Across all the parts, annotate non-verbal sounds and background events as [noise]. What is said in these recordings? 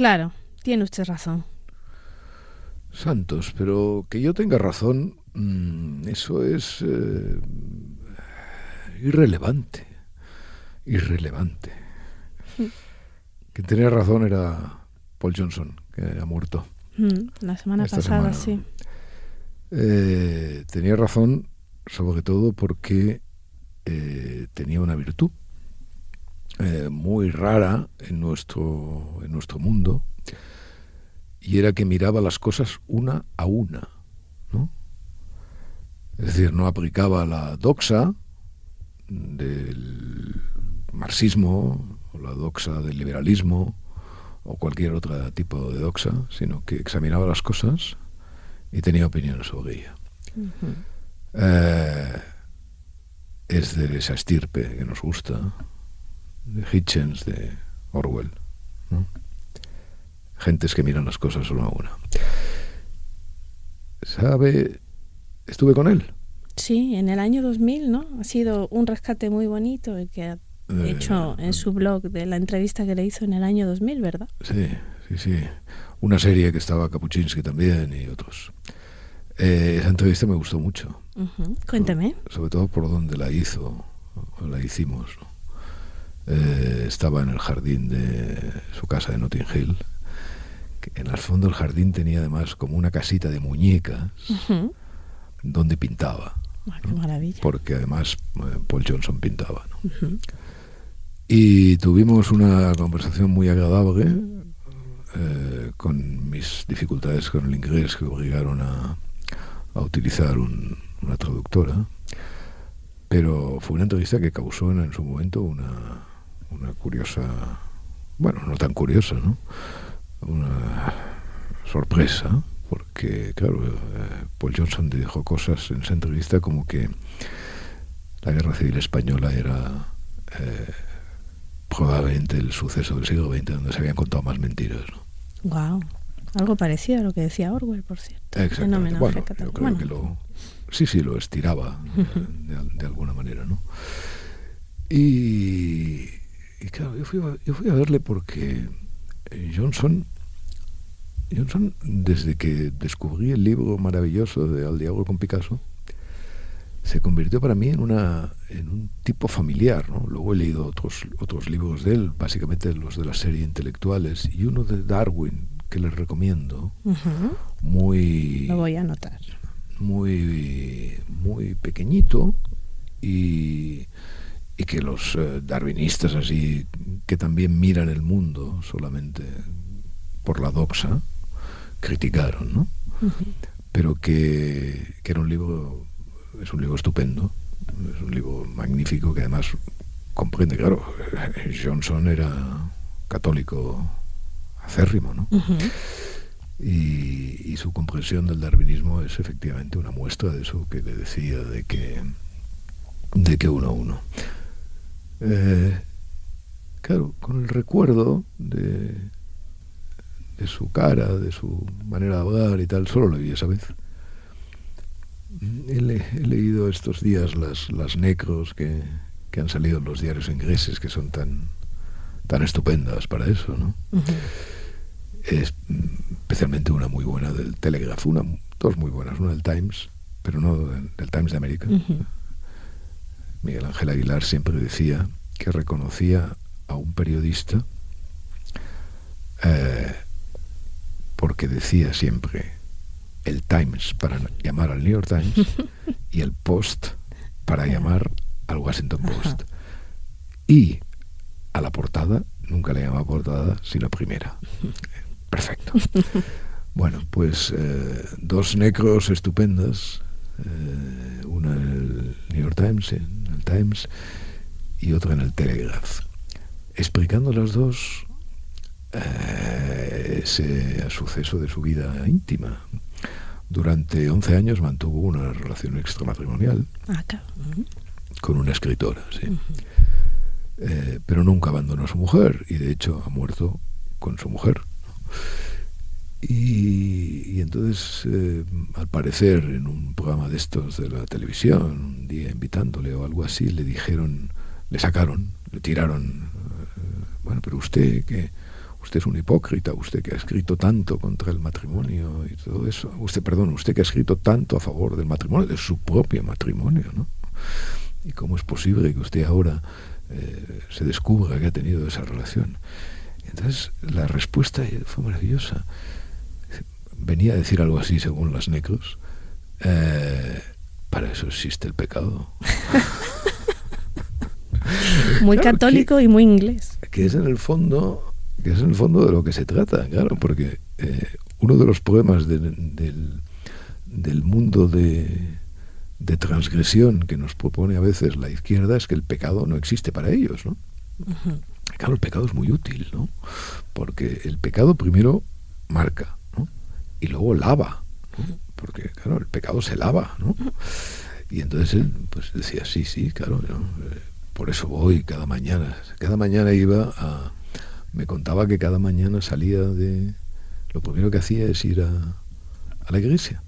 Claro, tiene usted razón. Santos, pero que yo tenga razón, mm, eso es eh, irrelevante. Irrelevante. [laughs] Quien tenía razón era Paul Johnson, que ha muerto. Mm, la semana pasada, sí. Eh, tenía razón, sobre todo porque eh, tenía una virtud eh, muy rara en nuestro, en nuestro mundo, y era que miraba las cosas una a una. ¿no? Es decir, no aplicaba la doxa del marxismo, o la doxa del liberalismo, o cualquier otro tipo de doxa, sino que examinaba las cosas y tenía opiniones sobre ella. Eh, es de esa estirpe que nos gusta, de Hitchens, de Orwell. Gentes que miran las cosas una a una. ¿Sabe? Estuve con él. Sí, en el año 2000, ¿no? Ha sido un rescate muy bonito el que ha eh, hecho en su blog de la entrevista que le hizo en el año 2000, ¿verdad? Sí, sí, sí. Una serie que estaba Kapuczynski también y otros. Eh, esa entrevista me gustó mucho. Cuéntame. Sobre, todo por donde la hizo, o la hicimos. ¿no? Eh, estaba en el jardín de su casa de Notting Hill. Que en el fondo del jardín tenía además como una casita de muñecas donde pintaba. Ah, qué maravilla. Porque además eh, Paul Johnson pintaba. Y tuvimos una conversación muy agradable eh, con mis dificultades con el inglés que obligaron a, a utilizar una traductora. Pero fue una entrevista que causó en su momento una, una curiosa, bueno, no tan curiosa, ¿no? Una sorpresa, porque, claro, eh, Paul Johnson dijo cosas en esa entrevista como que la guerra civil española era eh, probablemente el suceso del siglo XX donde se habían contado más mentiras, ¿no? Wow. Algo parecido a lo que decía Orwell, por cierto. Exactamente. Bueno, yo creo que lo, sí, sí, lo estiraba [laughs] de, de, alguna manera, ¿no? Y, y claro, yo fui, a, yo fui a verle porque eh, Johnson, Johnson, desde que descubrí el libro maravilloso de Al Diablo con Picasso, se convirtió para mí en, una, en un tipo familiar. ¿no? Luego he leído otros, otros libros de él, básicamente los de la serie Intelectuales, y uno de Darwin, que les recomiendo, muy... Lo voy a anotar. Muy, muy pequeñito y y que los eh, darwinistas así, que también miran el mundo solamente por la doxa, criticaron, ¿no? Pero que, que, era un libro, es un libro estupendo, es un libro magnífico que además comprende, claro, [laughs] Johnson era católico acérrimo, ¿no? y, y, su comprensión del darwinismo es efectivamente una muestra de eso que le decía, de que, de que uno a uno. Eh, claro, con el recuerdo de, de su cara, de su manera de hablar y tal, solo lo vi esa vez. He, he leído estos días las, las necros que, que, han salido en los diarios ingleses, que son tan, tan estupendas para eso, ¿no? es, especialmente una muy buena del Telegraph, una, dos muy buenas, una del Times, pero no del, del Times de América. Miguel Ángel Aguilar siempre decía que reconocía a un periodista eh, porque decía siempre el Times para llamar al New York Times [laughs] y el Post para llamar al Washington Post. Y a la portada nunca le llamaba portada, sino primera. [laughs] Perfecto. Bueno, pues eh, dos necros estupendas eh, una en el New York Times, en el Times, y otra en el Telegraph. Explicando las dos, eh, ese suceso de su vida íntima. Durante 11 años mantuvo una relación extramatrimonial Ah, con una escritora, sí. Eh, pero nunca abandonó a su mujer y de hecho ha muerto con su mujer. Y, entonces, eh, al parecer, en un programa de estos de la televisión, un día invitándole o algo así, le dijeron, le sacaron, le tiraron, eh, bueno, pero usted que usted es un hipócrita, usted que ha escrito tanto contra el matrimonio y todo eso, usted, perdón, usted que ha escrito tanto a favor del matrimonio, de su propio matrimonio, ¿no? ¿Y cómo es posible que usted ahora eh, se descubra que ha tenido esa relación? Entonces, la respuesta fue maravillosa. Venía a decir algo así, según las necros. Eh, para eso existe el pecado. [laughs] [laughs] muy católico y muy inglés. Que es en el fondo que es en el fondo de lo que se trata, claro, porque eh, uno de los problemas del, del, mundo de, de, transgresión que nos propone a veces la izquierda es que el pecado no existe para ellos, ¿no? Claro, el pecado es muy útil, ¿no? Porque el pecado primero marca, ¿no? Y luego lava, Porque, claro, el pecado se lava, ¿no? Y entonces él pues decía, sí, sí, claro, eh, por eso voy cada mañana. Cada mañana iba a me contaba que cada mañana salía de... Lo primero que hacía es ir a, la iglesia.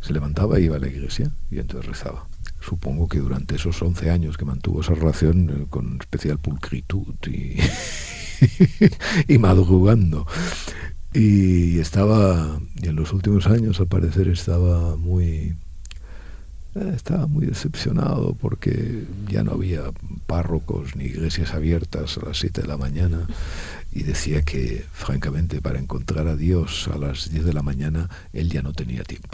Se levantaba y iba a la iglesia y entonces rezaba. Supongo que durante esos 11 años que mantuvo esa relación eh, con especial pulcritud y, [laughs] y madrugando. Y estaba, y en los últimos años al parecer estaba muy, estaba muy decepcionado porque ya no había párrocos ni iglesias abiertas a las 7 de la mañana y decía que, francamente, para encontrar a Dios a las 10 de la mañana, él ya no tenía tiempo.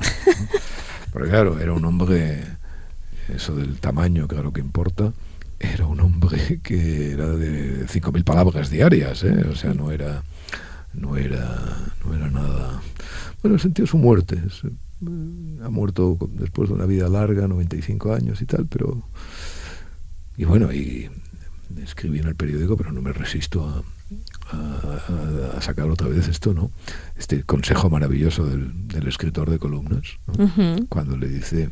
[laughs] Porque claro, era un hombre, eso del tamaño, claro que importa, era un hombre que era de 5.000 palabras diarias, ¿eh? o sea, no era, no era, no era nada... Bueno, sentió su muerte, ha muerto después de una vida larga, 95 años y tal, pero... Y bueno, y escribí en el periódico, pero no me resisto a, sacar otra vez esto, ¿no? Este consejo maravilloso del, escritor de columnas, cuando le dice,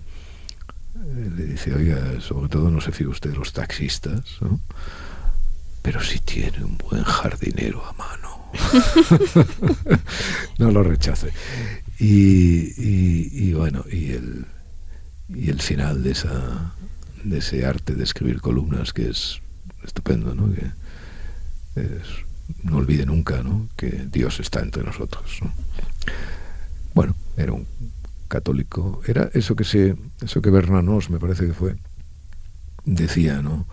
le dice, oiga, sobre todo no se fíe usted de los taxistas, ¿no? pero si tiene un buen jardinero a mano. [laughs] [laughs] no lo rechace. Y, bueno, y el, y el final de, esa, de ese arte de escribir columnas que es estupendo, ¿no? Que no olvide nunca ¿no? que Dios está entre nosotros. Bueno, era un católico, era eso que se, eso que Bernanos me parece que fue, decía, ¿no?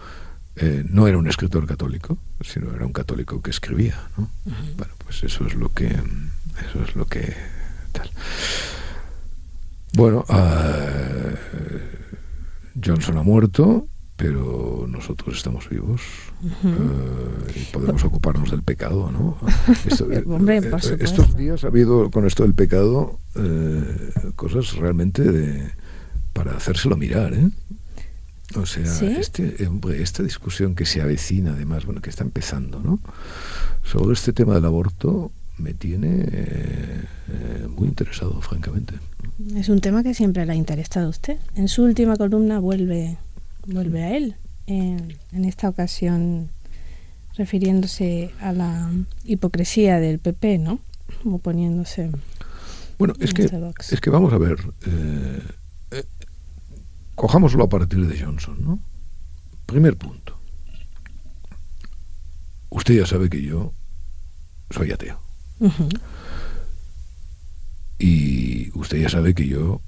Eh, no era un escritor católico, sino era un católico que escribía, ¿no? Bueno, pues eso es lo que, eso es lo que bueno, ah, Johnson ha muerto, pero nosotros estamos vivos eh, y podemos ocuparnos del pecado, ¿no? [laughs] Eh, eh, estos días ha habido con esto del pecado cosas realmente de, para hacérselo mirar, ¿eh? O sea, este, esta discusión que se avecina, además, bueno, que está empezando, ¿no? Sobre este tema del aborto, me tiene eh, eh, muy interesado, francamente. Es un tema que siempre le ha interesado a usted. En su última columna vuelve, vuelve a él, en, esta ocasión refiriéndose a la hipocresía del PP, ¿no? Oponiéndose. Bueno, es que, es que vamos a ver, eh, cojámoslo a partir de Johnson, ¿no? Primer punto. Usted ya sabe que yo soy ateo. Y usted ya sabe que yo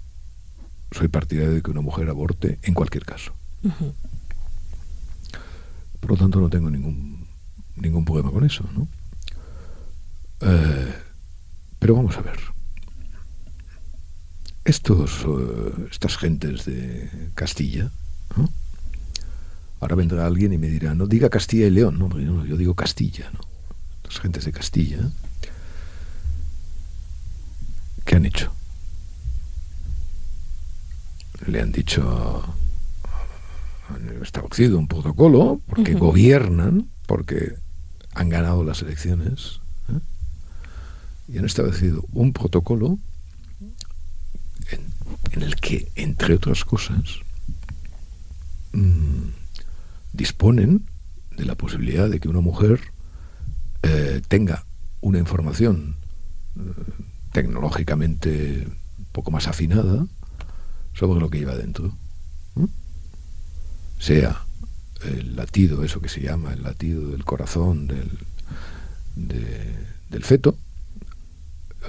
soy partidario de que una mujer aborte en cualquier caso. Por lo tanto, no tengo ningún, ningún problema con eso, ¿no? Eh, pero vamos a ver. Estos, eh, estas gentes de Castilla, ahora vendrá alguien y me dirá, no diga Castilla y León, no, yo digo Castilla, ¿no? Las gentes de Castilla, ¿Qué han hecho? Le han dicho, han establecido un protocolo porque gobiernan, porque han ganado las elecciones. ¿eh? y han establecido un protocolo en, el que, entre otras cosas, mm, disponen de la posibilidad de que una mujer eh, tenga una información eh, tecnológicamente un poco más afinada sobre lo que lleva dentro. Sea el latido, eso que se llama el latido del corazón del, del feto,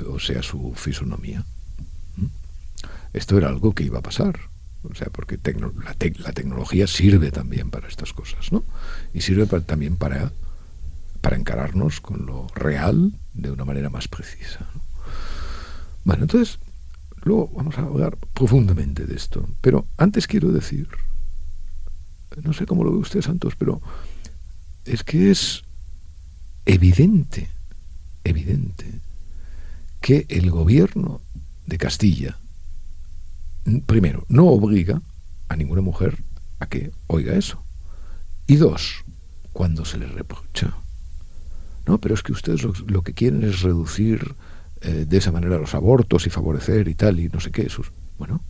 o sea su fisonomía. Esto era algo que iba a pasar. O sea, porque la, tecnología sirve también para estas cosas, ¿no? Y sirve también para, para encararnos con lo real de una manera más precisa. Bueno, entonces, luego vamos a hablar profundamente de esto. Pero antes quiero decir, no sé cómo lo ve usted, Santos, pero es que es evidente, evidente, que el gobierno de Castilla, primero, no obliga a ninguna mujer a que oiga eso. Y dos, cuando se le reprocha. No, pero es que ustedes lo, que quieren es reducir eh, de esa manera los abortos y favorecer y tal y no sé qué. Eso. Bueno,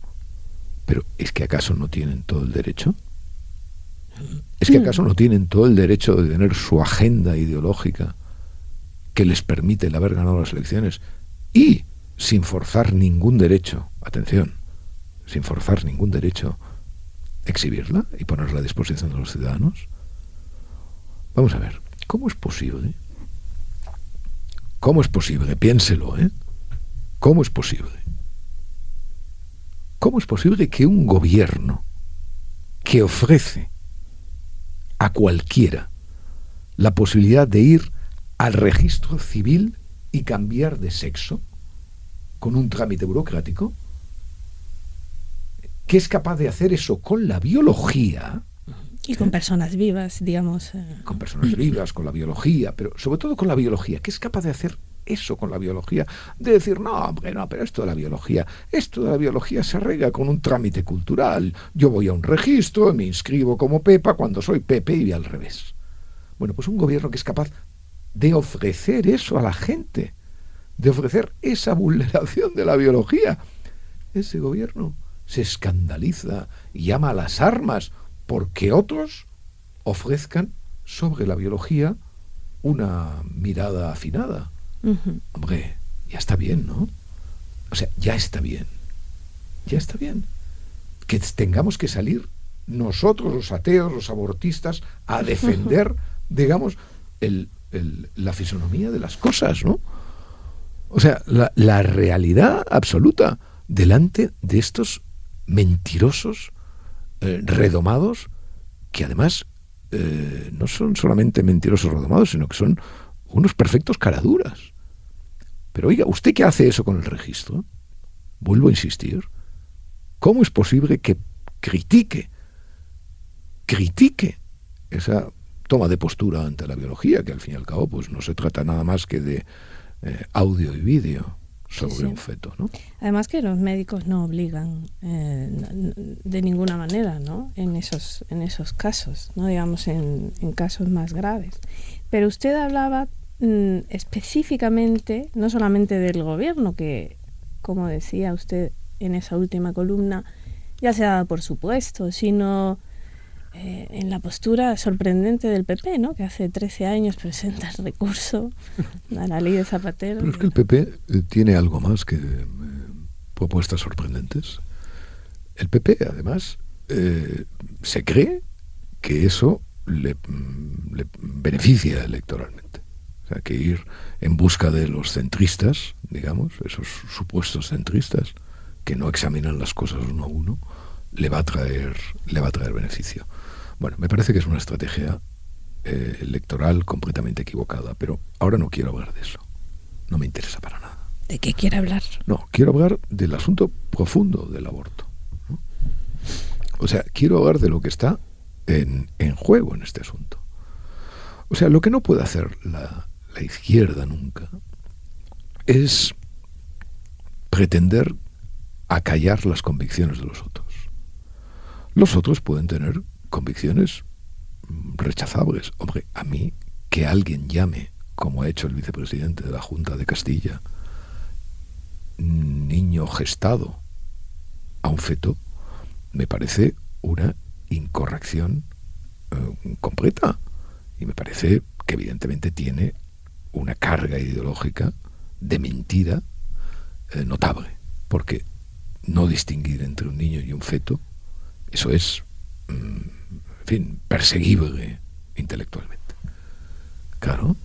pero ¿es que acaso no tienen todo el derecho? ¿Es que acaso no tienen todo el derecho de tener su agenda ideológica que les permite el haber ganado las elecciones y sin forzar ningún derecho, atención, sin forzar ningún derecho, exhibirla y ponerla a disposición de los ciudadanos? Vamos a ver, ¿cómo es posible? ¿Cómo es posible? Piénselo, ¿eh? ¿Cómo es posible? ¿Cómo es posible que un gobierno que ofrece a cualquiera la posibilidad de ir al registro civil y cambiar de sexo con un trámite burocrático, que es capaz de hacer eso con la biología. Y con personas vivas, digamos. Eh. Con personas vivas, con la biología, pero sobre todo con la biología, que es capaz de hacer eso con la biología, de decir, no, no, pero esto de la biología, esto de la biología se arregla con un trámite cultural. Yo voy a un registro, me inscribo como Pepa cuando soy Pepe y al revés. Bueno, pues un gobierno que es capaz de ofrecer eso a la gente, de ofrecer esa vulneración de la biología. Ese gobierno se escandaliza y llama a las armas porque otros ofrezcan sobre la biología una mirada afinada. Hombre, ya está bien, ¿no? O sea, ya está bien. Ya está bien. Que tengamos que salir nosotros, los ateos, los abortistas, a [laughs] defender, digamos, el, la fisonomía de las cosas, ¿no? O sea, la, realidad absoluta delante de estos mentirosos, eh, redomados, que además eh, no son solamente mentirosos redomados, sino que son unos perfectos caraduras. Pero oiga, ¿usted qué hace eso con el registro? Vuelvo a insistir. ¿Cómo es posible que critique, critique esa toma de postura ante la biología, que al fin y al cabo pues no se trata nada más que de eh, audio y vídeo sobre un feto. ¿no? Además que los médicos no obligan eh, de ninguna manera ¿no? en, esos, en esos casos, no digamos en, casos más graves. Pero usted hablaba mm, específicamente, no solamente del gobierno, que como decía usted en esa última columna, ya se ha dado por supuesto, sino eh, en la postura sorprendente del PP, ¿no? que hace 13 años presenta el recurso [laughs] a la ley de Zapatero. Pero es que el PP eh, tiene algo más que eh, propuestas sorprendentes. El PP, además, se cree que eso le, mm, le, beneficia electoralmente. O sea, que ir en busca de los centristas, digamos, esos supuestos centristas, que no examinan las cosas uno a uno, le va a traer, le va a traer beneficio. Bueno, me parece que es una estrategia eh, electoral completamente equivocada, pero ahora no quiero hablar de eso. No me interesa para nada. ¿De qué quiere hablar? No, quiero hablar del asunto profundo del aborto. O sea, quiero hablar de lo que está en, juego en este asunto. O sea, lo que no puede hacer la, la izquierda nunca es pretender acallar las convicciones de los otros. Los otros pueden tener convicciones rechazables. Hombre, a mí que alguien llame como ha hecho el vicepresidente de la Junta de Castilla, niño gestado a un feto, me parece una incorrección eh, completa. Y me parece que evidentemente tiene una carga ideológica de mentira eh, notable. Porque no distinguir entre un niño y un feto, eso es, mm, en fin, perseguible intelectualmente. Claro,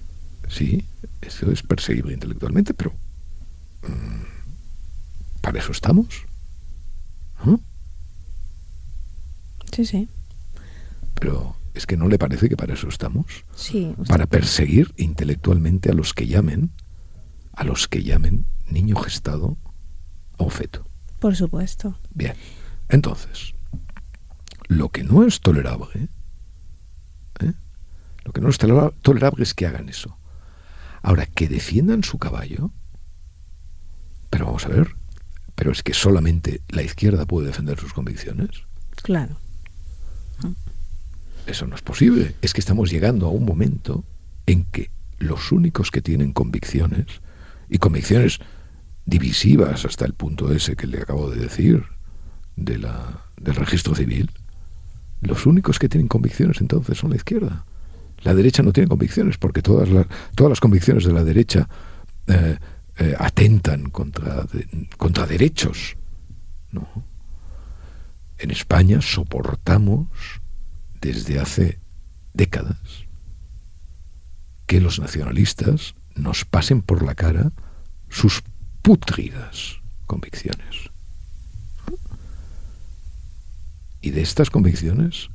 sí, eso es perseguible intelectualmente, pero mm, para eso estamos. Sí, sí. Pero es que no le parece que para eso estamos. Sí. Para perseguir intelectualmente a los que llamen, a los que llamen niño gestado o feto. Por supuesto. Bien. Entonces, lo que no es tolerable, ¿eh? lo que no es tolerable es que hagan eso. Ahora, que defiendan su caballo, pero vamos a ver, pero es que solamente la izquierda puede defender sus convicciones. Claro. Eso no es posible. Es que estamos llegando a un momento en que los únicos que tienen convicciones, y convicciones divisivas hasta el punto ese que le acabo de decir, de la, del registro civil, los únicos que tienen convicciones entonces son la izquierda. La derecha no tiene convicciones porque todas, las todas las convicciones de la derecha eh, eh, atentan contra, contra derechos. ¿no? En España soportamos desde hace décadas que los nacionalistas nos pasen por la cara sus pútridas convicciones. Y de estas convicciones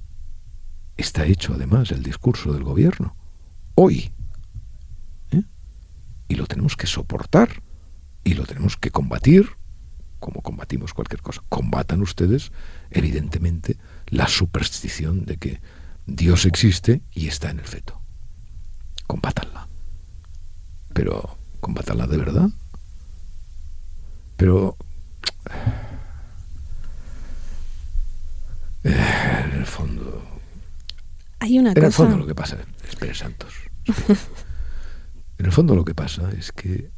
está hecho además el discurso del gobierno. Hoy. ¿eh? Y lo tenemos que soportar. Y lo tenemos que combatir como combatimos cualquier cosa. Combatan ustedes, evidentemente, la superstición de que Dios existe y está en el feto. Combátanla. Pero, combátanla de verdad. Pero eh, en el fondo. Hay una en el fondo lo que pasa, espere Santos. [laughs] en el fondo lo que pasa es que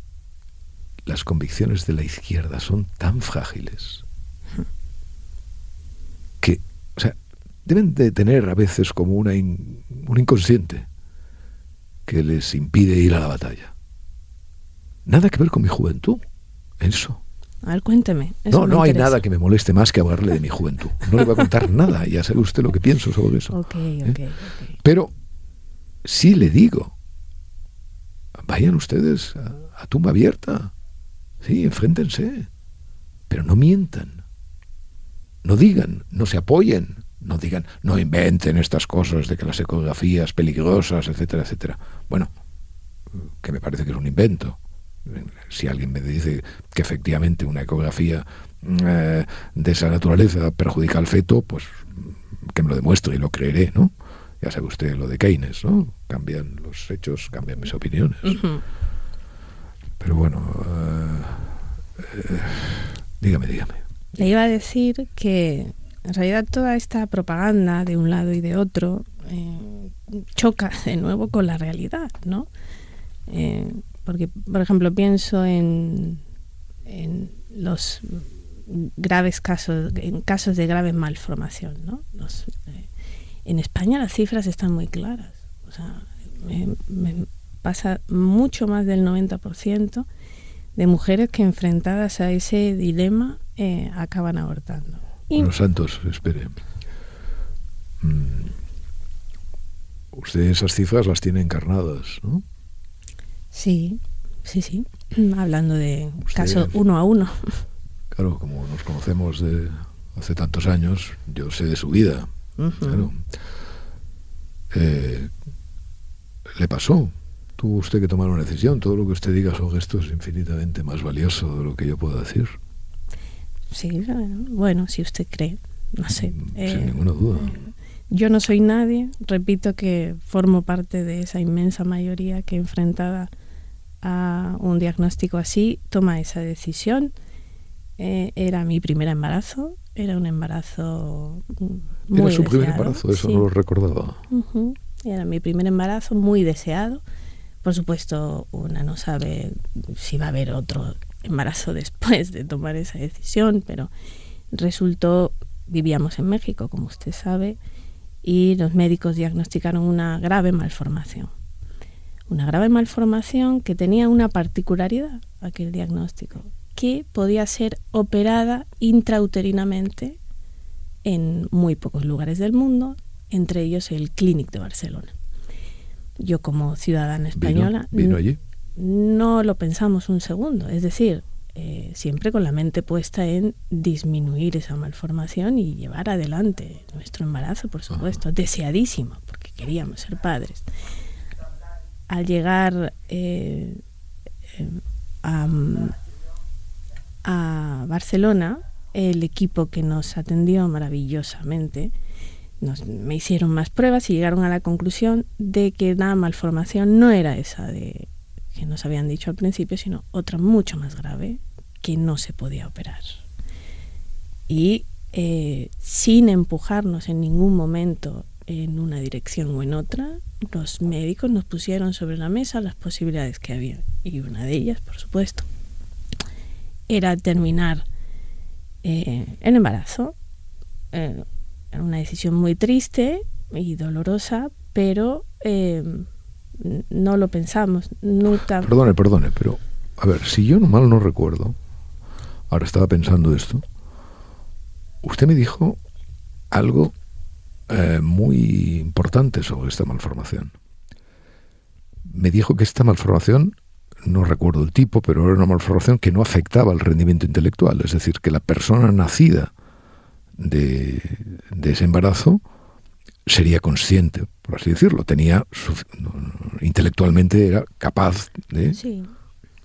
las convicciones de la izquierda son tan frágiles que, o sea, deben de tener a veces como una un inconsciente que les impide ir a la batalla. Nada que ver con mi juventud, eso. A ver, cuénteme. no, no hay nada que me moleste más que hablarle de mi juventud. No le voy a contar [laughs] nada, ya sabe usted lo que pienso sobre eso. ¿Eh? Pero sí le digo, vayan ustedes a, tumba abierta. Sí, enfréntense. Pero no mientan. No digan, no se apoyen, no digan, no inventen estas cosas de que las ecografías peligrosas, etcétera, etcétera. Bueno, que me parece que es un invento si alguien me dice que efectivamente una ecografía eh, de esa naturaleza perjudica al feto, pues que me lo demuestre y lo creeré, ¿no? Ya sabe usted lo de Keynes, ¿no? Cambian los hechos, cambian mis opiniones. Pero bueno, eh, eh, dígame, dígame. Le iba a decir que en realidad toda esta propaganda de un lado y de otro choca de nuevo con la realidad, ¿no? Porque, por ejemplo, pienso en, en los graves casos, en casos de grave malformación. ¿no? Eh, en España las cifras están muy claras. O sea, me, pasa mucho más del 90% de mujeres que enfrentadas a ese dilema eh, acaban abortando. Y, Santos, espere. Mm, usted esas cifras las tiene encarnadas, ¿no? Sí, sí, sí. [clears throat] Hablando de caso uno a uno. Claro, como nos conocemos de hace tantos años, yo sé de su vida. Claro. Eh, le pasó. Tuvo usted que tomar una decisión. Todo lo que usted diga sobre esto es infinitamente más valioso de lo que yo puedo decir. Sí, bueno, si usted cree, no sé. Sin eh, ninguna duda. Eh, yo no soy nadie, repito que formo parte de esa inmensa mayoría que enfrentada a un diagnóstico así, toma esa decisión. Eh, era mi primer embarazo, era un embarazo muy Era su primer embarazo, eso no lo recordaba. Era mi primer embarazo muy deseado, Por supuesto, una no sabe si va a haber otro embarazo [laughs] después de tomar esa decisión, pero resultó, vivíamos en México, como usted sabe, y los médicos diagnosticaron una grave malformación. Una grave malformación que tenía una particularidad, aquel diagnóstico, que podía ser operada intrauterinamente en muy pocos lugares del mundo, entre ellos el Clínic de Barcelona. Yo como ciudadana española no lo pensamos un segundo, es decir, eh, siempre con la mente puesta en disminuir esa malformación y llevar adelante nuestro embarazo, por supuesto, deseadísimo, porque queríamos ser padres. Al llegar eh, a, a Barcelona, el equipo que nos atendió maravillosamente, nos, me hicieron más pruebas y llegaron a la conclusión de que la malformación no era esa de que nos habían dicho al principio, sino otra mucho más grave que no se podía operar. Y eh, sin empujarnos en ningún momento en una dirección o en otra, los médicos nos pusieron sobre la mesa las posibilidades que había. Y una de ellas, por supuesto, era terminar eh, el embarazo. Eh, era una decisión muy triste y dolorosa, pero no lo pensamos, nunca. Perdone, perdone, pero a ver, si yo mal no recuerdo, ahora estaba pensando esto, usted me dijo algo eh, muy importante sobre esta malformación. Me dijo que esta malformación, no recuerdo el tipo, pero era una malformación que no afectaba al rendimiento intelectual, es decir, que la persona nacida de, de ese embarazo sería consciente, por así decirlo, tenía intelectualmente era capaz de... Sí,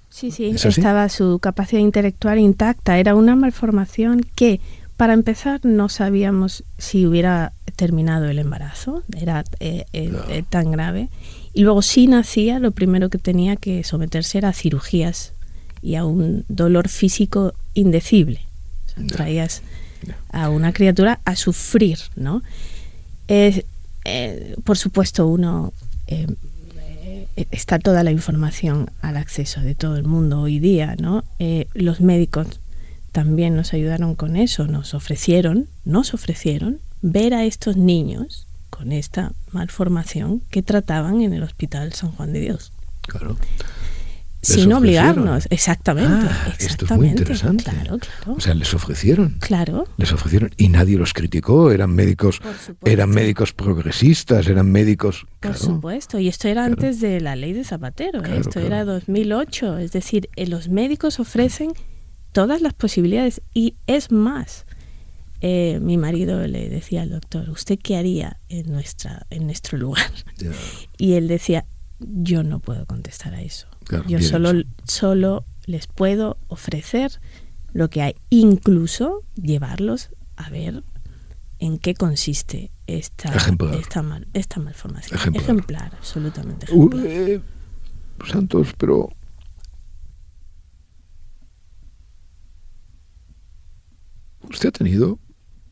sí, sí estaba su capacidad intelectual intacta, era una malformación que, para empezar, no sabíamos si hubiera terminado el embarazo, era eh, eh, eh, tan grave, y luego si nacía, lo primero que tenía que someterse era a cirugías y a un dolor físico indecible. traías a una criatura a sufrir, ¿no? Por supuesto, uno eh, está toda la información al acceso de todo el mundo hoy día, ¿no? Los médicos también nos ayudaron con eso, nos ofrecieron, nos ofrecieron ver a estos niños con esta malformación que trataban en el Hospital San Juan de Dios. Claro sin obligarnos, exactamente, ah, Esto es muy interesante. Claro, claro. O sea, les ofrecieron. Claro. Les ofrecieron y nadie los criticó. Eran médicos, eran médicos progresistas, eran médicos. Por supuesto. Y esto era antes de la ley de Zapatero. ¿eh? esto era 2008. Es decir, eh, los médicos ofrecen todas las posibilidades y es más. Eh, mi marido le decía al doctor, ¿usted qué haría en nuestra en nuestro lugar? Y él decía, yo no puedo contestar a eso. Yo solo, solo les puedo ofrecer lo que hay, incluso llevarlos a ver en qué consiste esta, esta, mal, esta malformación. Ejemplar, absolutamente ejemplar. Eh, Santos, pero usted ha tenido...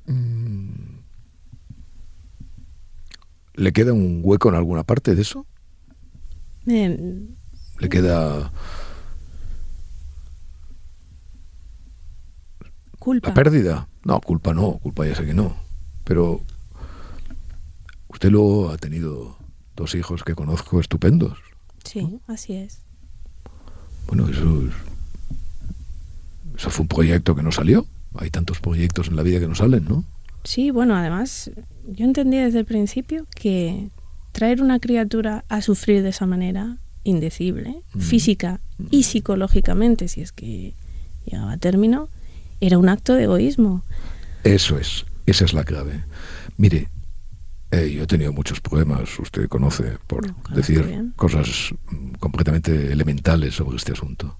Mm, ¿Le queda un hueco en alguna parte de eso? le queda culpa. La pérdida. No, culpa no, culpa ya sé que no. Pero usted luego ha tenido dos hijos que conozco estupendos. Sí, así es. Bueno, eso eso fue un proyecto que no salió. Hay tantos proyectos en la vida que no salen, ¿no? Sí, bueno, además yo entendí desde el principio que traer una criatura a sufrir de esa manera indecible, mm. física y mm. psicológicamente, si es que llegaba a término, era un acto de egoísmo. Eso es, esa es la clave. Mire, eh, yo he tenido muchos problemas, usted conoce, por decir cosas mm, completamente elementales sobre este asunto.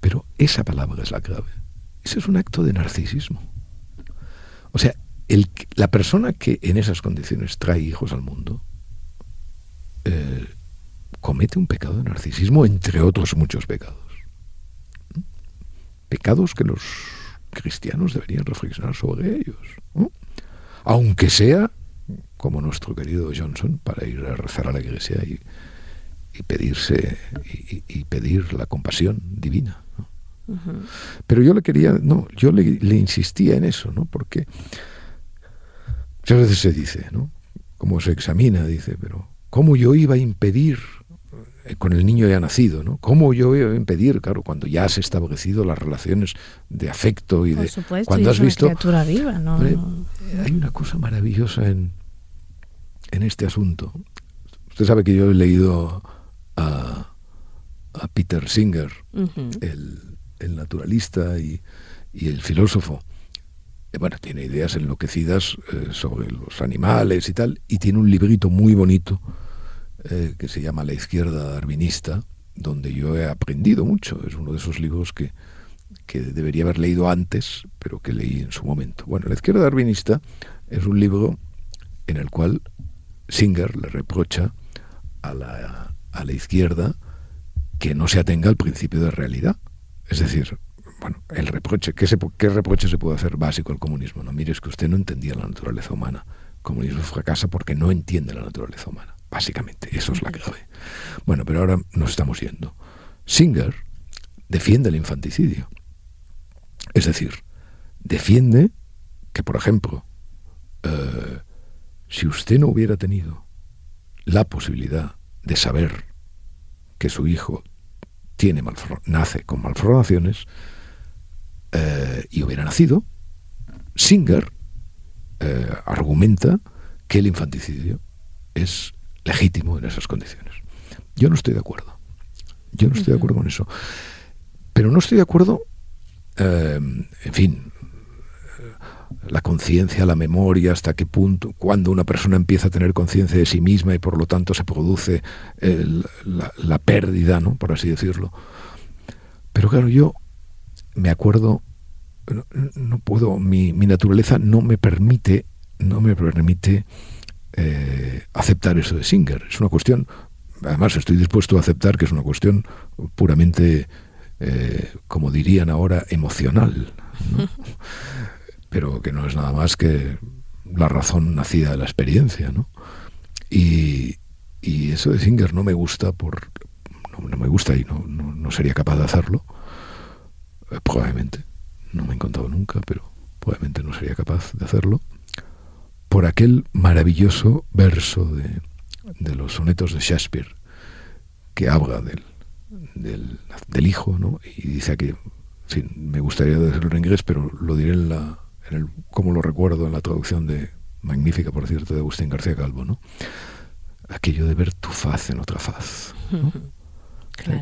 Pero esa palabra es la clave. Ese es un acto de narcisismo. O sea, la persona que en esas condiciones trae hijos al mundo eh, comete un pecado de narcisismo, entre otros muchos pecados. Pecados que los cristianos deberían reflexionar sobre ellos. Aunque sea, como nuestro querido Johnson, para ir a rezar a la iglesia y pedirse y, pedir la compasión divina. Pero yo le quería, no, yo le, le, insistía en eso, ¿no? Porque muchas veces se dice, ¿no? Como se examina, dice, pero ¿cómo yo iba a impedir eh, con el niño ya nacido, ¿no? ¿Cómo yo iba a impedir, claro, cuando ya has establecido las relaciones de afecto y de cuando has visto criatura viva, ¿no? Hay una cosa maravillosa en en este asunto. Usted sabe que yo he leído a, Peter Singer, el, naturalista y, el filósofo. Eh, bueno, tiene ideas enloquecidas eh, sobre los animales y tal, y tiene un librito muy bonito eh, que se llama La izquierda darwinista, donde yo he aprendido mucho. Es uno de esos libros que, que debería haber leído antes, pero que leí en su momento. Bueno, La izquierda darwinista es un libro en el cual Singer le reprocha a la, a la izquierda que no se atenga al principio de realidad. Es decir, bueno, el reproche, ¿qué, ¿qué reproche se puede hacer básico al comunismo? No, mire, es que usted no entendía la naturaleza humana. El comunismo fracasa porque no entiende la naturaleza humana. Básicamente, eso es la clave. Bueno, pero ahora nos estamos yendo. Singer defiende el infanticidio. Es decir, defiende que, por ejemplo, eh, si usted no hubiera tenido la posibilidad de saber que su hijo tiene nace con malformaciones eh, y hubiera nacido, Singer eh, argumenta que el infanticidio es legítimo en esas condiciones. Yo no estoy de acuerdo. Yo no estoy de acuerdo con eso. Pero no estoy de acuerdo, eh, en fin, la conciencia, la memoria, hasta qué punto, cuando una persona empieza a tener conciencia de sí misma y por lo tanto se produce la, pérdida, ¿no? por así decirlo. Pero claro, yo me acuerdo, no, puedo, mi, naturaleza no me permite, no me permite eh, aceptar eso de Singer. Es una cuestión, además estoy dispuesto a aceptar que es una cuestión puramente, eh, como dirían ahora, emocional. [laughs] pero que no es nada más que la razón nacida de la experiencia, ¿no? Y, eso de Singer no me gusta por no, me gusta y no, no, sería capaz de hacerlo eh, probablemente no me he encontrado nunca pero probablemente no sería capaz de hacerlo por aquel maravilloso verso de, de los sonetos de Shakespeare que habla del, del, del hijo ¿no? y dice que me gustaría decirlo en inglés pero lo diré en la como lo recuerdo en la traducción de magnífica, por cierto, de Agustín García Calvo, ¿no? Aquello de ver tu faz en otra faz. [laughs]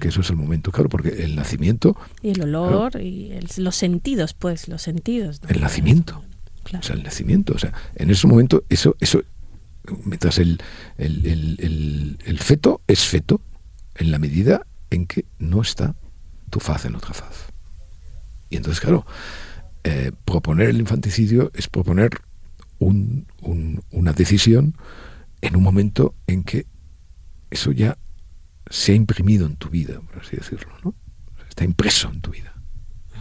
Que eso es el momento, claro, porque el nacimiento... Y el olor y los sentidos, pues, los sentidos. El nacimiento. O sea, el nacimiento. O sea, en ese momento, eso, eso mientras el, el, el, feto es feto, en la medida en que no está tu faz en otra faz. Y entonces, claro, eh, proponer el infanticidio es proponer una decisión en un momento en que eso ya se ha imprimido en tu vida, por así decirlo, ¿no? Está impreso en tu vida.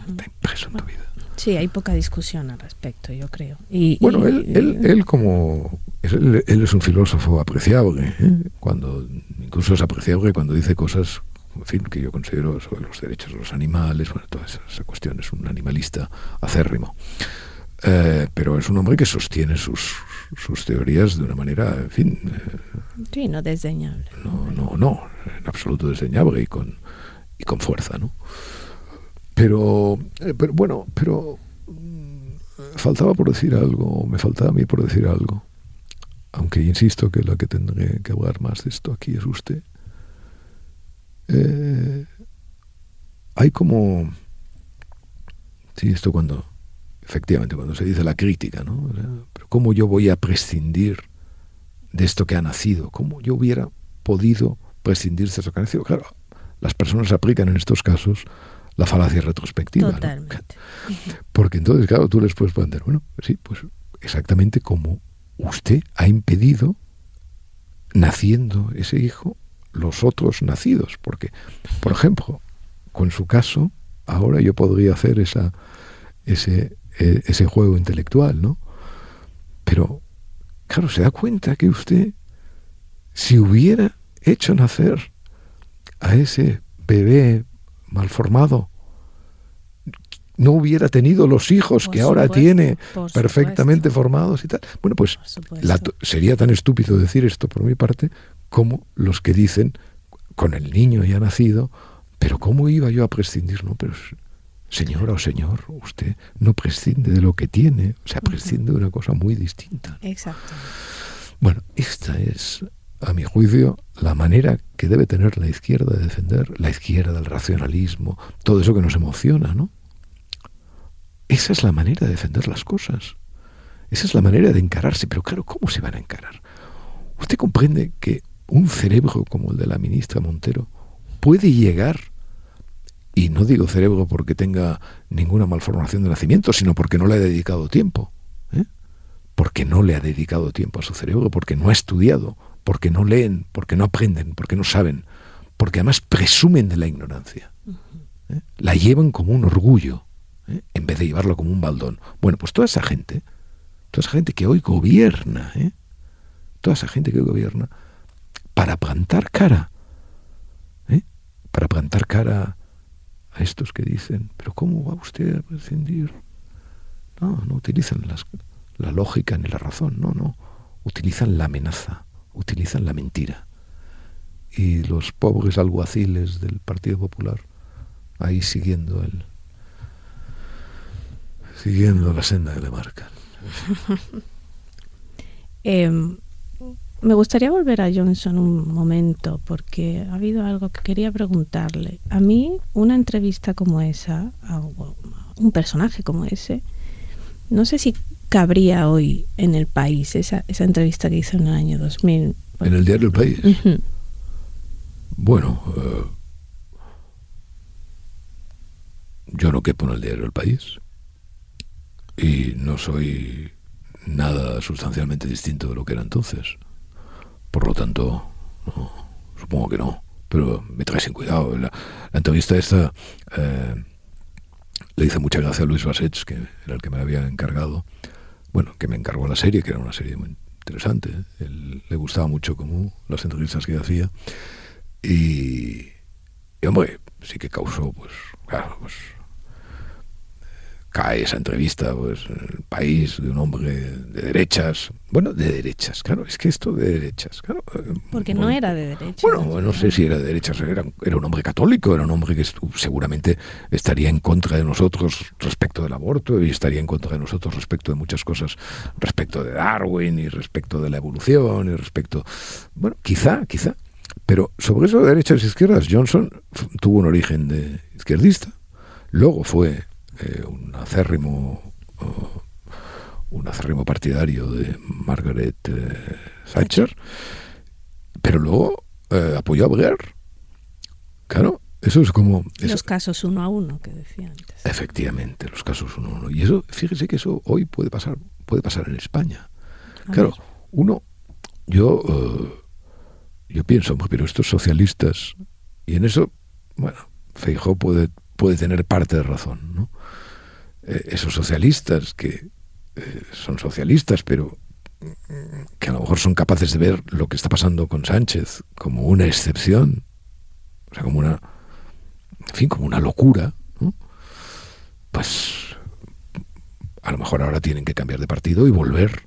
Está impreso en tu vida. Sí, hay poca discusión al respecto, yo creo. Y, bueno, él, él, como... Él, es un filósofo apreciable, ¿eh? cuando incluso es apreciable cuando dice cosas en fin, que yo considero sobre los derechos de los animales, bueno, todas esas cuestiones, un animalista acérrimo. Eh, pero es un hombre que sostiene sus, sus teorías de una manera, en fin... Eh, sí, no desdeñable. No, no, no, en absoluto desdeñable y con, y con fuerza, ¿no? Pero, eh, pero bueno, pero mm, faltaba por decir algo, me faltaba a mí por decir algo. Aunque insisto que la que tendré que hablar más de esto aquí es usted. Eh, hay como, sí, esto cuando, efectivamente, cuando se dice la crítica, ¿no? pero ¿cómo yo voy a prescindir de esto que ha nacido? ¿Cómo yo hubiera podido prescindir de esto que ha nacido? Claro, las personas aplican en estos casos la falacia retrospectiva. [laughs] Porque entonces, claro, tú les puedes plantear, bueno, sí, pues exactamente como usted ha impedido, naciendo ese hijo, los otros nacidos, porque, por ejemplo, con su caso, ahora yo podría hacer esa, ese, e, ese juego intelectual, ¿no? Pero, claro, se da cuenta que usted, si hubiera hecho nacer a ese bebé malformado no hubiera tenido los hijos que ahora tiene perfectamente formados y tal. Bueno, pues sería tan estúpido decir esto por mi parte como los que dicen, con el niño ya nacido, pero ¿cómo iba yo a prescindir? No, pero señora o señor, usted no prescinde de lo que tiene, o sea, prescinde de una cosa muy distinta. Exacto. Bueno, esta es, a mi juicio, la manera que debe tener la izquierda de defender, la izquierda del racionalismo, todo eso que nos emociona, ¿no? Esa es la manera de defender las cosas. Esa es la manera de encararse. Pero claro, ¿cómo se van a encarar? Usted comprende que un cerebro como el de la ministra Montero puede llegar, y no digo cerebro porque tenga ninguna malformación de nacimiento, sino porque no le ha dedicado tiempo. ¿eh? Porque no le ha dedicado tiempo a su cerebro, porque no ha estudiado, porque no leen, porque no aprenden, porque no saben, porque además presumen de la ignorancia. ¿eh? La llevan como un orgullo. ¿eh? en vez de llevarlo como un baldón. Bueno, pues toda esa gente, toda esa gente que hoy gobierna, toda esa gente que hoy gobierna, para plantar cara, ¿eh? para plantar cara a estos que dicen, pero ¿cómo va usted a prescindir? No, no utilizan la lógica ni la razón, no, no, utilizan la amenaza, utilizan la mentira. Y los pobres alguaciles del Partido Popular, ahí siguiendo el, siguiendo la senda que le marcan. [laughs] Em, me gustaría volver a Johnson un momento porque ha habido algo que quería preguntarle. A mí una entrevista como esa, a un personaje como ese, no sé si cabría hoy en el país, esa, esa entrevista que hizo en el año 2000. ¿En el diario El País? Bueno, eh, yo no quepo en el diario El País y no soy nada sustancialmente distinto de lo que era entonces. Por lo tanto, supongo que no, pero me trae sin cuidado. La, entrevista esta eh, le hice mucha gracia a Luis Basets, que era el que me había encargado, bueno, que me encargó la serie, que era una serie muy interesante. Le gustaba mucho como las entrevistas que hacía. Y hombre, sí que causó, pues, claro, pues cae esa entrevista, pues, el país de un hombre de derechas. Bueno, de derechas, claro, es que esto de derechas, claro. Eh, Porque no era de derechas. Bueno, no sé si era de derechas, era, era, un hombre católico, era un hombre que seguramente estaría en contra de nosotros respecto del aborto y estaría en contra de nosotros respecto de muchas cosas, respecto de Darwin y respecto de la evolución y respecto... Bueno, quizá, quizá. Pero sobre eso de derechas y izquierdas, Johnson tuvo un origen de izquierdista, luego fue eh, un acérrimo un acérrimo partidario de Margaret eh, Thatcher, pero luego eh, apoyó a Blair. Claro, eso es como... los casos uno a uno que decía antes. Efectivamente, los casos uno a uno. Y eso, fíjese que eso hoy puede pasar, puede pasar en España. claro, uno, yo, yo pienso, pero estos socialistas, y en eso, bueno, Feijó puede, puede tener parte de razón, ¿no? Eh, esos socialistas que eh, son socialistas, pero que a lo mejor son capaces de ver lo que está pasando con Sánchez como una excepción, o sea, como una, en fin, como una locura, pues a lo mejor ahora tienen que cambiar de partido y volver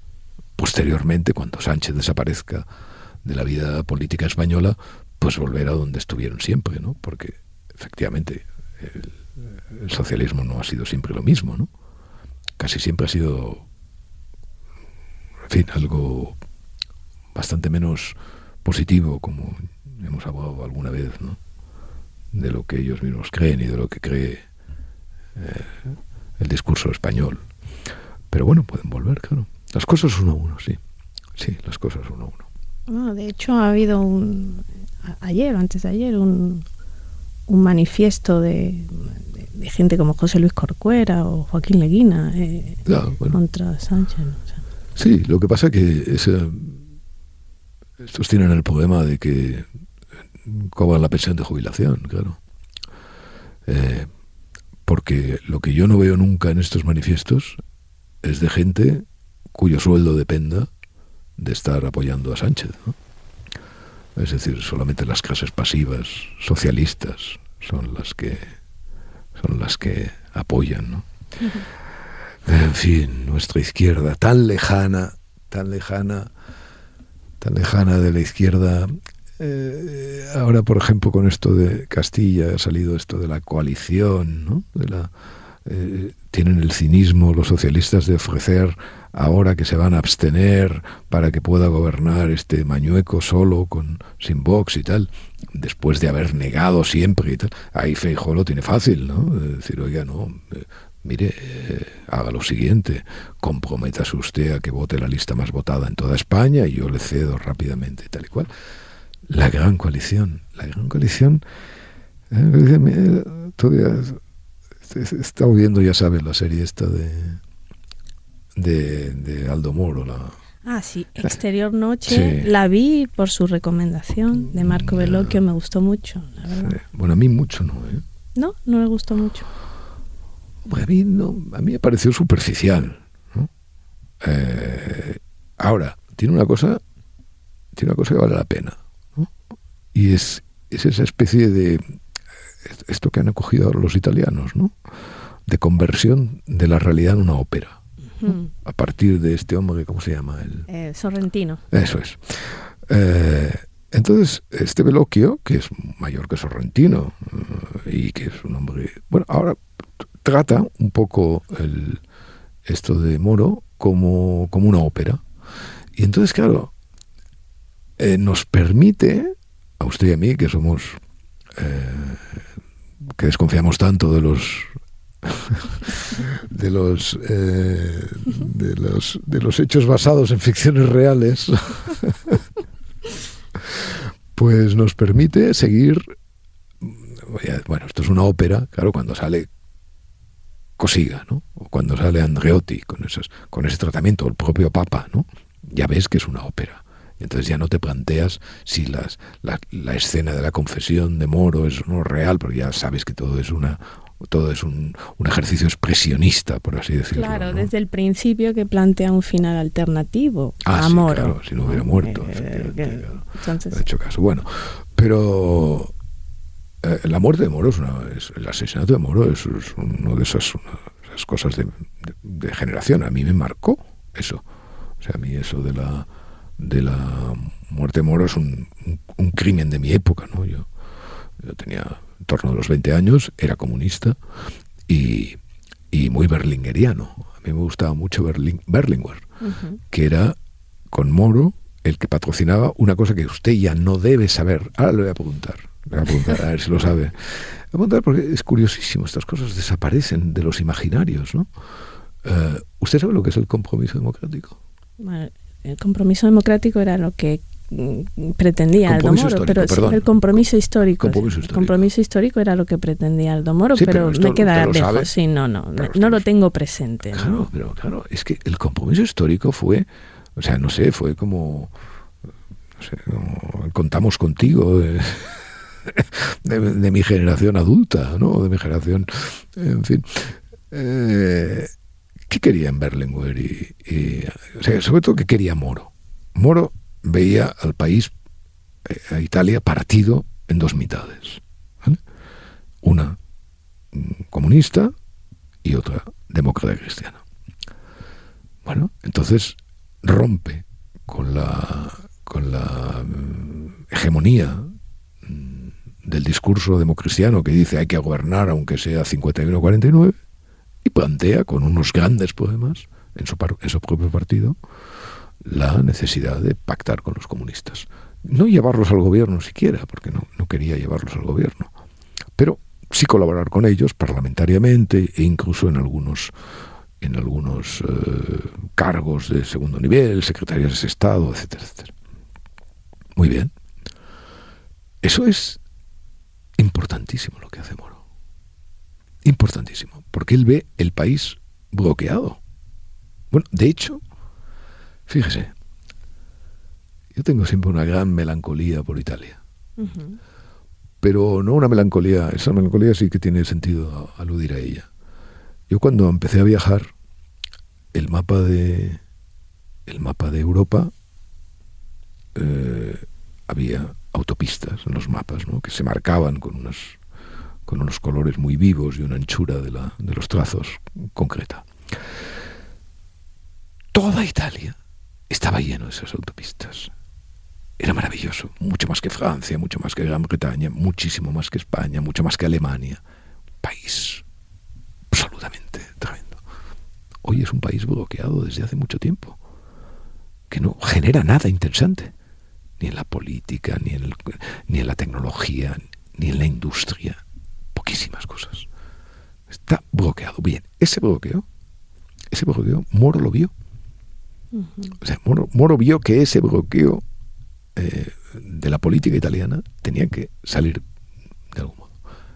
posteriormente, cuando Sánchez desaparezca de la vida política española, pues volver a donde estuvieron siempre, ¿no? Porque efectivamente el, el socialismo no ha sido siempre lo mismo, ¿no? Casi siempre ha sido, en fin, algo bastante menos positivo, como hemos hablado alguna vez, ¿no? De lo que ellos mismos creen y de lo que cree eh, el discurso español. Pero bueno, pueden volver, claro. Las cosas uno a uno, sí. Sí, las cosas uno a uno. de hecho, ha habido un. Ayer, antes de ayer, un, un manifiesto de, de gente como José Luis Corcuera o Joaquín Leguina eh, contra Sánchez. Sí, lo que pasa es que estos tienen el problema de que cobran la pensión de jubilación, claro. Eh, porque lo que yo no veo nunca en estos manifiestos es de gente cuyo sueldo dependa de estar apoyando a Sánchez. Es decir, solamente las clases pasivas, socialistas, son las que son las que apoyan, ¿no? En fin, nuestra izquierda tan lejana, tan lejana, tan lejana de la izquierda. Eh, ahora, por ejemplo, con esto de Castilla ha salido esto de la coalición, ¿no? De la, eh, tienen el cinismo los socialistas de ofrecer ahora que se van a abstener para que pueda gobernar este Mañueco solo, con, sin Vox y tal, después de haber negado siempre y tal. Ahí Feijóo lo tiene fácil, ¿no? decir, oiga, no, eh, mire, eh, haga lo siguiente, comprométase usted a que vote la lista más votada en toda España y yo le cedo rápidamente, tal y cual. La gran coalición, la gran coalición, eh, todavía he estado viendo, ya sabes, la serie esta de de, Aldo Moro. La, ah, sí, Exterior Noche. La vi por su recomendación de Marco Veloquio, me gustó mucho, Bueno, a mí mucho no, ¿eh? No, no me gustó mucho. a mí, no, a mí me pareció superficial. Eh, ahora, tiene una cosa tiene una cosa que vale la pena. Y es, es esa especie de esto que han acogido los italianos, ¿no? De conversión de la realidad en una ópera a partir de este hombre, ¿cómo se llama? El... Eh, Sorrentino. Eso es. Eh, entonces, este Veloquio, que es mayor que Sorrentino eh, y que es un hombre... Bueno, ahora trata un poco el, esto de Moro como, como una ópera. Y entonces, claro, nos permite, a usted y a mí, que somos... que desconfiamos tanto de los de los, eh, de los de los hechos basados en ficciones reales pues nos permite seguir bueno esto es una ópera claro cuando sale Cosiga no o cuando sale Andreotti con esos con ese tratamiento el propio Papa no ya ves que es una ópera entonces ya no te planteas si las, la, la, escena de la confesión de Moro es no real, porque ya sabes que todo es una todo es un, un, ejercicio expresionista, por así decirlo. Claro, desde el principio que plantea un final alternativo ah, a Moro. claro, si no hubiera muerto. Eh, entonces... hecho caso. Bueno, pero eh, la muerte de Moro es, una, es el asesinato de Moro es, es una de esas, esas cosas de, de, generación. A mí me marcó eso. O sea, a mí eso de la de la muerte de Moro es un, un, un crimen de mi época, ¿no? Yo, yo tenía en torno a los 20 años, era comunista y, y muy berlingeriano. A mí me gustaba mucho Berling, Berlinguer, que era con Moro el que patrocinaba una cosa que usted ya no debe saber. Ahora le voy a preguntar, le voy a preguntar a ver si lo sabe. Le voy a preguntar porque es curiosísimo, estas cosas desaparecen de los imaginarios, ¿no? Uh, ¿Usted sabe lo que es el compromiso democrático? Bueno, el compromiso democrático era lo que Mm, pretendía Aldo Moro, pero el compromiso histórico, compromiso histórico. El compromiso histórico era lo que pretendía Aldo Moro, pero, me queda lejos. Sí, no, no, no, lo tengo presente. Claro, pero claro, es que el compromiso histórico fue, o sea, no sé, fue como, no sé, contamos contigo. [laughs] De, de, mi generación adulta, ¿no? De mi generación, en fin. Eh, ¿Qué querían Berlinguer? Y, sea, sobre todo, ¿qué quería Moro? Moro veía al país, eh, a Italia, partido en dos mitades. Una mm, comunista y otra demócrata cristiana. Bueno, entonces rompe con la, con la mm, hegemonía mm, del discurso democristiano que dice hay que gobernar aunque sea 51-49 y plantea con unos grandes poemas en su, en su propio partido la necesidad de pactar con los comunistas. No llevarlos al gobierno siquiera, porque no, no quería llevarlos al gobierno, pero sí colaborar con ellos parlamentariamente e incluso en algunos en algunos eh, cargos de segundo nivel, secretarias de Estado, etcétera, etcétera. Muy bien. Eso es importantísimo lo que hace Moro. Importantísimo, porque él ve el país bloqueado. Bueno, de hecho, Fíjese, yo tengo siempre una gran melancolía por Italia. Pero no una melancolía, esa melancolía sí que tiene sentido aludir a ella. Yo cuando empecé a viajar, el mapa de el mapa de Europa eh, había autopistas, en los mapas, ¿no? que se marcaban con unas con unos colores muy vivos y una anchura de, la, de los trazos concreta. Toda Italia estaba lleno de esas autopistas. Era maravilloso, mucho más que Francia, mucho más que Gran Bretaña, muchísimo más que España, mucho más que Alemania. País absolutamente tremendo. Hoy es un país bloqueado desde hace mucho tiempo, que no genera nada interesante, ni en la política, ni en, ni en la tecnología, ni en la industria. Poquísimas cosas. Está bloqueado. Bien, ese bloqueo, ese bloqueo, Moro lo vio. O sea, Moro, vio que ese bloqueo eh, de la política italiana tenía que salir de algún modo.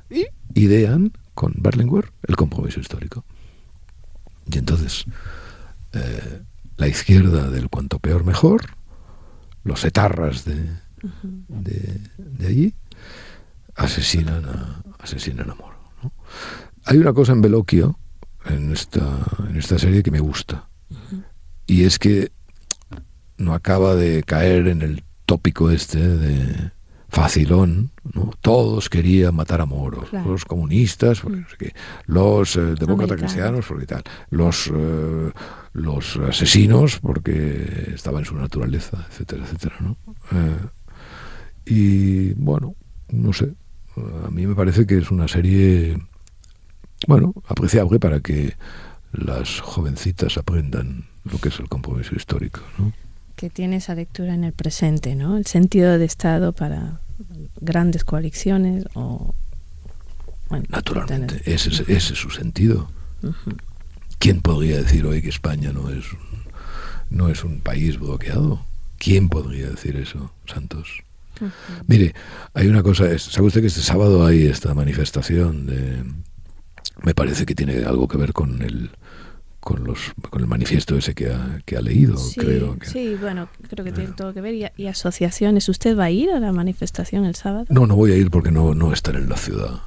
Y idean con Berlinguer el compromiso histórico. Y entonces, eh, la izquierda del cuanto peor mejor, los etarras de, de, allí, asesinan a, asesinan a Moro. Hay una cosa en Veloquio, en esta, en esta serie, que me gusta. Y es que no acaba de caer en el tópico este de facilón, ¿no? Todos querían matar a moros, los comunistas, los eh, demócratas cristianos, porque tal, los, eh, los asesinos, porque estaba en su naturaleza, etcétera, etcétera, ¿no? Eh, y bueno, no sé, a mí me parece que es una serie, bueno, apreciable para que las jovencitas aprendan lo que es el compromiso histórico, ¿no? que tiene esa lectura en el presente, ¿no? El sentido de Estado para grandes coaliciones o... Naturalmente, ese, es, ese, es su sentido. ¿Quién podría decir hoy que España no es, no es un país bloqueado? ¿Quién podría decir eso, Santos? Mire, hay una cosa, ¿sabe usted que este sábado hay esta manifestación de... Me parece que tiene algo que ver con el con los con el manifiesto ese que ha, que ha leído, creo. Que, sí, bueno, creo que tiene todo que ver. Y, asociaciones. ¿Usted va a ir a la manifestación el sábado? No, no voy a ir porque no, no estar en la ciudad.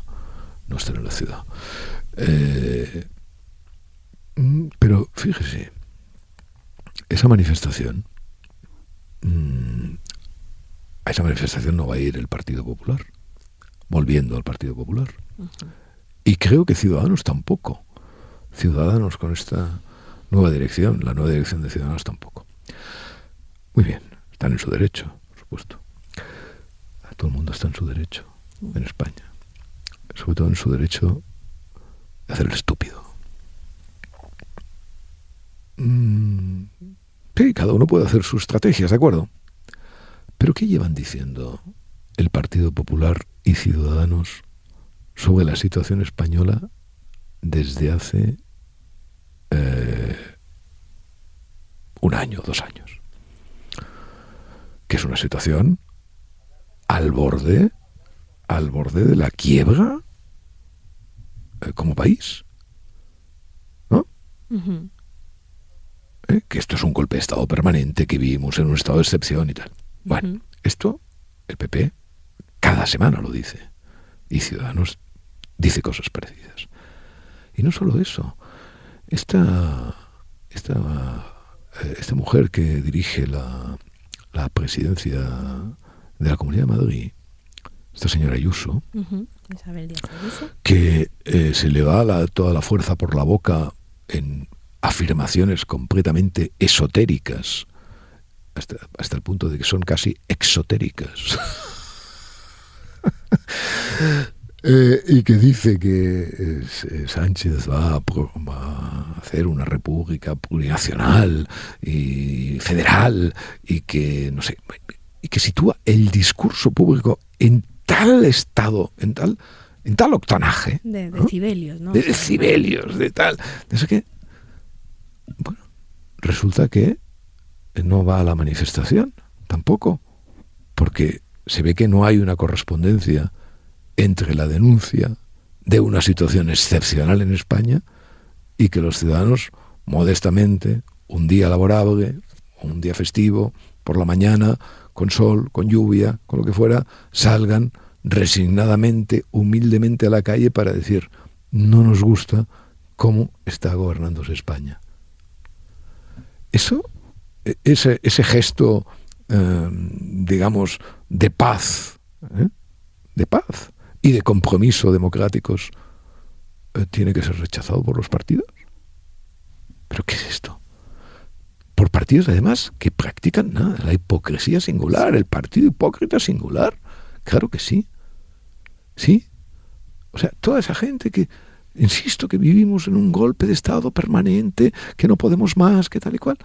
No estar en la ciudad. Eh, mm, pero fíjese, esa manifestación, mm, a esa manifestación no va a ir el Partido Popular, volviendo al Partido Popular. Y creo que Ciudadanos tampoco Ciudadanos con esta nueva dirección, la nueva dirección de Ciudadanos tampoco. Muy bien, están en su derecho, por supuesto. Todo el mundo está en su derecho en España, sobre todo en su derecho de hacer el estúpido. Mm, sí, cada uno puede hacer sus estrategias, ¿de acuerdo? Pero ¿qué llevan diciendo el Partido Popular y Ciudadanos sobre la situación española desde hace eh, un año, dos años. Que es una situación al borde, al borde de la quiebra eh, como país. ¿No? ¿Eh? Que esto es un golpe de Estado permanente, que vivimos en un estado de excepción y tal. Bueno, esto el PP cada semana lo dice. Y Ciudadanos dice cosas parecidas. Y no solo eso, esta, esta, eh, esta mujer que dirige la, la, presidencia de la Comunidad de Madrid, esta señora Ayuso, que eh, se le va toda la fuerza por la boca en afirmaciones completamente esotéricas, hasta, hasta el punto de que son casi exotéricas. [laughs] Eh, y que dice que eh, Sánchez va a, hacer una república plurinacional y federal y que no sé y que sitúa el discurso público en tal estado, en tal en tal octanaje de decibelios, ¿no? De decibelios, de tal, de eso que bueno, resulta que no va a la manifestación tampoco, porque se ve que no hay una correspondencia entre la denuncia de una situación excepcional en España y que los ciudadanos modestamente, un día laborable, un día festivo, por la mañana, con sol, con lluvia, con lo que fuera, salgan resignadamente, humildemente a la calle para decir, no nos gusta cómo está gobernándose España. Eso, ese, ese gesto eh, digamos, de paz, ¿eh? de paz y de compromiso democráticos, eh, tiene que ser rechazado por los partidos. ¿Pero qué es esto? Por partidos, además, que practican nada, la hipocresía singular, el partido hipócrita singular. Claro que sí. Sí. O sea, toda esa gente que, insisto, que vivimos en un golpe de Estado permanente, que no podemos más, que tal y cual.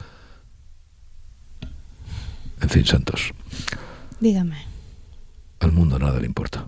En fin, Santos. Dígame. Al mundo nada le importa.